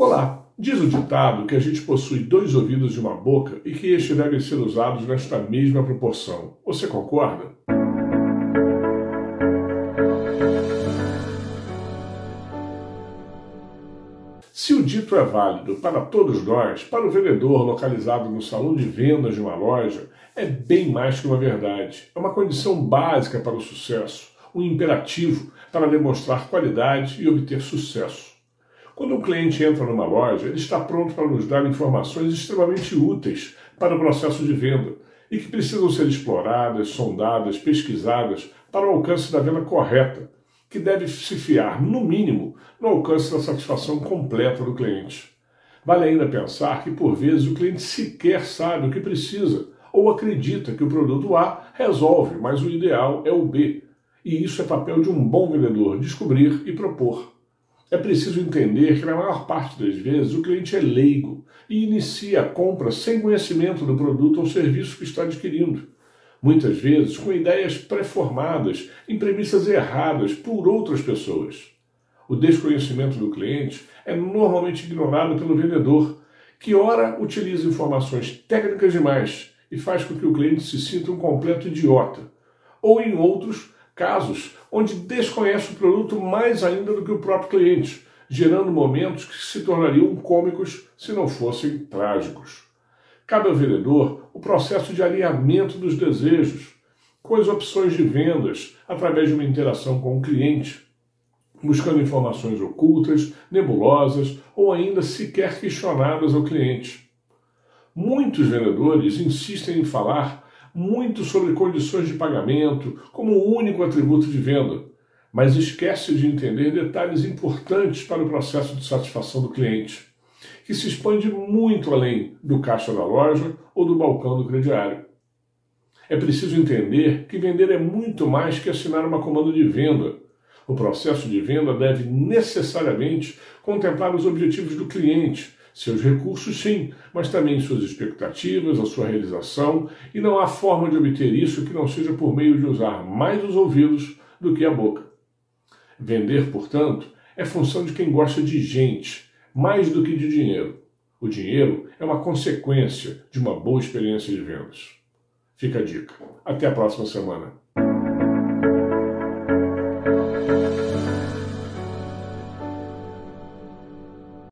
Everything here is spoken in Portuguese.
Olá! Diz o ditado que a gente possui dois ouvidos e uma boca e que estes devem ser usados nesta mesma proporção. Você concorda? Se o dito é válido para todos nós, para o vendedor localizado no salão de vendas de uma loja, é bem mais que uma verdade. É uma condição básica para o sucesso, um imperativo para demonstrar qualidade e obter sucesso. Quando um cliente entra numa loja, ele está pronto para nos dar informações extremamente úteis para o processo de venda e que precisam ser exploradas, sondadas, pesquisadas para o alcance da venda correta, que deve se fiar, no mínimo, no alcance da satisfação completa do cliente. Vale ainda pensar que, por vezes, o cliente sequer sabe o que precisa ou acredita que o produto A resolve, mas o ideal é o B. E isso é papel de um bom vendedor, descobrir e propor. É preciso entender que, na maior parte das vezes, o cliente é leigo e inicia a compra sem conhecimento do produto ou serviço que está adquirindo. Muitas vezes com ideias pré-formadas, em premissas erradas por outras pessoas. O desconhecimento do cliente é normalmente ignorado pelo vendedor, que ora utiliza informações técnicas demais e faz com que o cliente se sinta um completo idiota, ou em outros, casos onde desconhece o produto mais ainda do que o próprio cliente, gerando momentos que se tornariam cômicos se não fossem trágicos. Cabe ao vendedor o processo de alinhamento dos desejos com as opções de vendas através de uma interação com o cliente, buscando informações ocultas, nebulosas ou ainda sequer questionadas ao cliente. Muitos vendedores insistem em falar muito sobre condições de pagamento como o único atributo de venda, mas esquece de entender detalhes importantes para o processo de satisfação do cliente, que se expande muito além do caixa da loja ou do balcão do crediário. É preciso entender que vender é muito mais que assinar uma comanda de venda. O processo de venda deve necessariamente contemplar os objetivos do cliente, seus recursos, sim, mas também suas expectativas, a sua realização, e não há forma de obter isso que não seja por meio de usar mais os ouvidos do que a boca. Vender, portanto, é função de quem gosta de gente, mais do que de dinheiro. O dinheiro é uma consequência de uma boa experiência de vendas. Fica a dica. Até a próxima semana.